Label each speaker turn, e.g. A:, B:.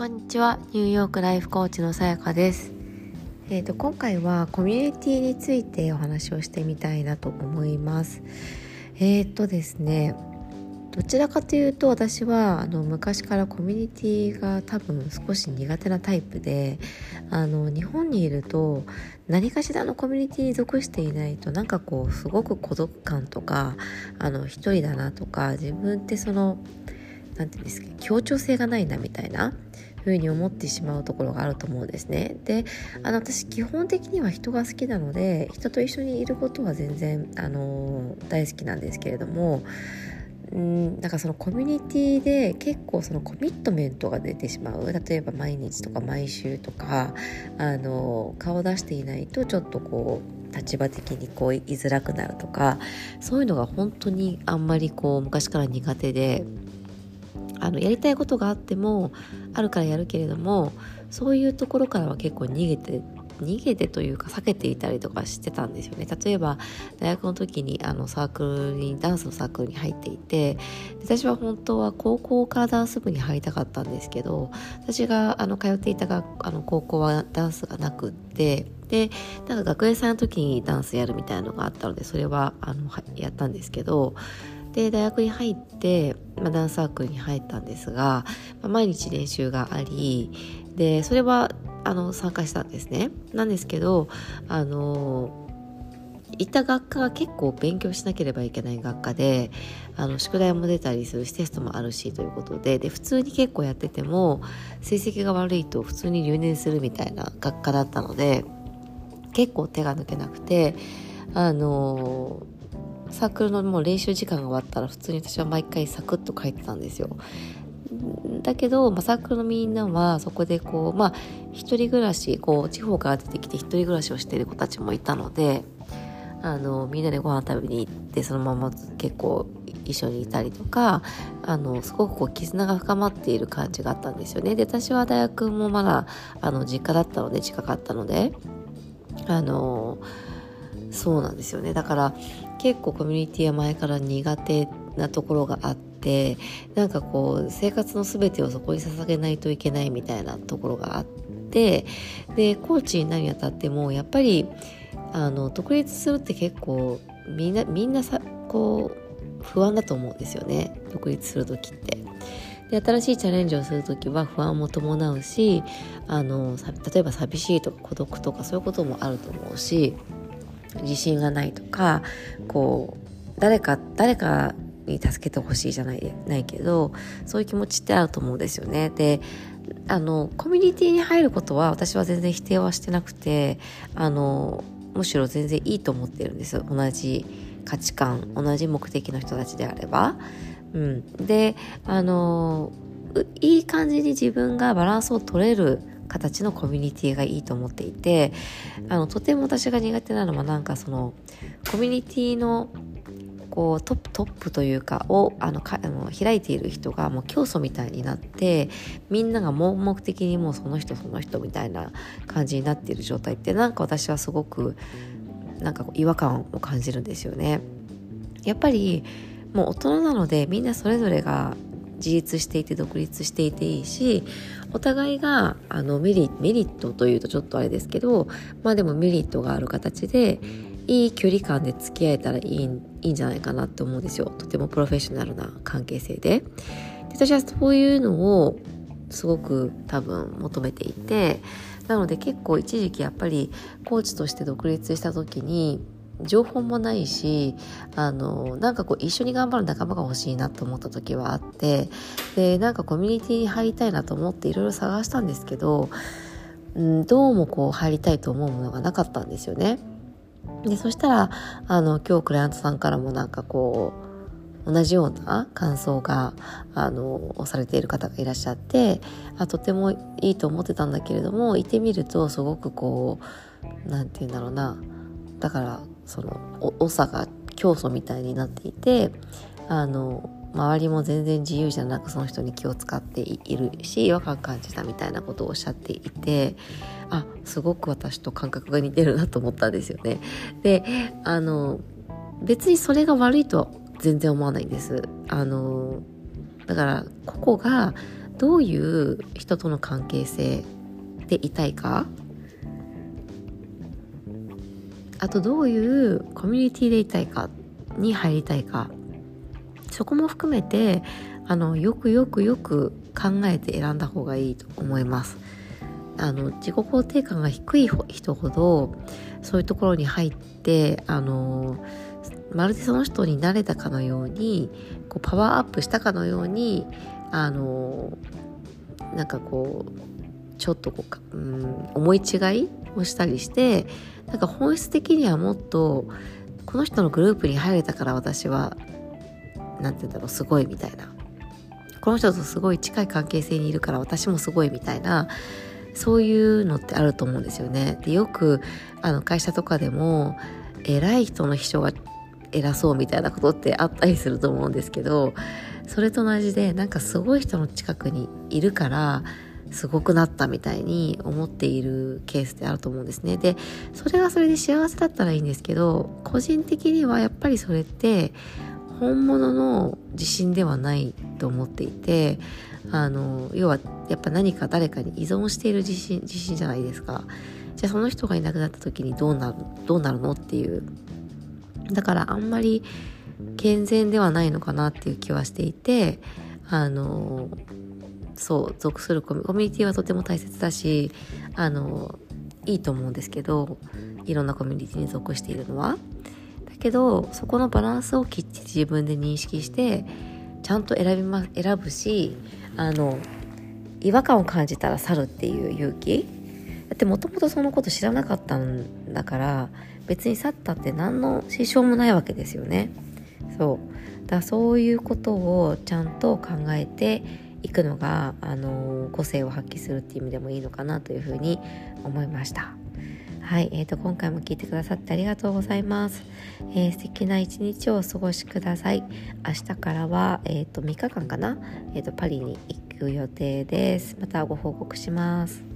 A: こんにちは。ニューヨークライフコーチのさやかです。えーと、今回はコミュニティについてお話をしてみたいなと思います。えっ、ー、とですねどちらかというと私はあの昔からコミュニティが多分少し苦手なタイプであの日本にいると何かしらのコミュニティに属していないとなんかこうすごく孤独感とかあの一人だなとか自分ってその何て言うんですか協調性がないなみたいな風に思ってしまうところがあると思うんですね。であの私基本的には人が好きなので人と一緒にいることは全然あの大好きなんですけれどもうんなんかそのコミュニティで結構そのコミットメントが出てしまう例えば毎日とか毎週とかあの顔を出していないとちょっとこう立場的にこう居づらくなるとかそういうのが本当にあんまりこう昔から苦手であのやりたいことがあってもあるからやるけれどもそういうところからは結構逃げて逃げてというか避けていたりとかしてたんですよね。例えば大学の時にあのサークルにダンスのサークルに入っていて私は本当は高校からダンス部に入りたかったんですけど私があの通っていたがあの高校はダンスがなくってでなんか学園祭の時にダンスやるみたいなのがあったのでそれはあのやったんですけどで大学に入って、まあ、ダンスサークルに入ったんですが、まあ、毎日練習がありでそれはあの参加したんですね。なんですけどあの行った学科が結構勉強しなければいけない学科であの宿題も出たりするしテストもあるしということでで普通に結構やってても成績が悪いと普通に留年するみたいな学科だったので結構手が抜けなくてあのサークルのもう練習時間が終わったら普通に私は毎回サクッと帰ってたんですよ。だけど、まあ、サークルのみんなはそこでこうまあ一人暮らしこう地方から出てきて一人暮らしをしている子たちもいたのであのみんなでご飯食べに行ってそのまま結構一緒にいたりとかあのすごくこう絆が深まっている感じがあったんですよねで私は大学もまだあの実家だったので近かったのであのそうなんですよねだから結構コミュニティは前から苦手なところがあってなんかこう生活の全てをそこに捧げないといけないみたいなところがあってでコーチになるにあたってもやっぱりあの独立するって結構みんなみんなさこう不安だと思うんですよね独立する時って。で新しいチャレンジをする時は不安も伴うしあの例えば寂しいとか孤独とかそういうこともあると思うし自信がないとかこう誰か誰かに助けてほしいじゃないないけどそういう気持ちってあると思うんですよね。であのコミュニティに入ることは私は全然否定はしてなくてあのむしろ全然いいと思ってるんです同じ価値観同じ目的の人たちであれば。うん、であのいい感じに自分がバランスを取れる形のコミュニティがいいと思っていてあのとても私が苦手なのはなんかそのコミュニティのこうトップトップというかをあのかあの開いている人がもう教祖みたいになってみんなが盲目的にもうその人その人みたいな感じになっている状態ってなんか私はすごくなんか違和感を感じるんですよね。やっぱりもう大人なのでみんなそれぞれが自立していて独立していていいしお互いがあのメリメリットというとちょっとあれですけどまあでもメリットがある形でいい距離感で付き合えたらいいいいんじゃないかなって思うんですよ。とてもプロフェッショナルな関係性で。で私はそういうのをすごく多分求めていてなので結構一時期やっぱりコーチとして独立した時に情報もないしあのなんかこう一緒に頑張る仲間が欲しいなと思った時はあってでなんかコミュニティに入りたいなと思っていろいろ探したんですけど、うん、どうもこう入りたいと思うものがなかったんですよね。でそしたらあの今日クライアントさんからもなんかこう同じような感想があのされている方がいらっしゃってあとてもいいと思ってたんだけれどもいてみるとすごくこう何て言うんだろうなだからその長が教祖みたいになっていてあの周りも全然自由じゃなくその人に気を使っているし違和感感じたみたいなことをおっしゃっていてあすごく私と感覚が似てるなと思ったんですよね。であの別にそれが悪いとは全然思わないんです。あのだから個々がどういう人との関係性でいたいかあとどういうコミュニティでいたいかに入りたいかそこも含めてあのよくよくよく考えて選んだ方がいいと思います。あの自己肯定感が低い人ほどそういうところに入ってあのまるでその人になれたかのようにこうパワーアップしたかのようにあのなんかこうちょっとこう、うん、思い違いをしたりしてなんか本質的にはもっとこの人のグループに入れたから私は何て言うんだろうすごいみたいなこの人とすごい近い関係性にいるから私もすごいみたいなそういうのってあると思うんですよね。でよくあの会社とかでも偉い人の秘書が偉そうみたいなことってあったりすると思うんですけどそれと同じでなんかすごい人の近くにいるからすごくなったみたいに思っているケースってあると思うんですね。でそれがそれで幸せだったらいいんですけど個人的にはやっぱりそれって本物の自信ではないと思っていてあの要はやっぱ何か誰かに依存している自信自信じゃないですかじゃあその人がいなくなった時にどうなるどうなるのっていうだからあんまり健全ではないのかなっていう気はしていてあのそう属するコミュニティはとても大切だしあのいいと思うんですけどいろんなコミュニティに属しているのは。だけどそこのバランスをきっちり自分で認識してちゃんと選びま選ぶしあの違和感を感じたら去るっていう勇気。だってもともとそのこと知らなかったんだから別に去ったって何の支障もないわけですよね。そう。だからそういうことをちゃんと考えていくのが、あの個性を発揮するっていう意味でもいいのかなというふうに思いました。はい、えーと、今回も聞いてくださってありがとうございます、えー、素敵な一日をお過ごしください。明日からは、えーと、3日間かな、えーとパリに行く予定です。またご報告します。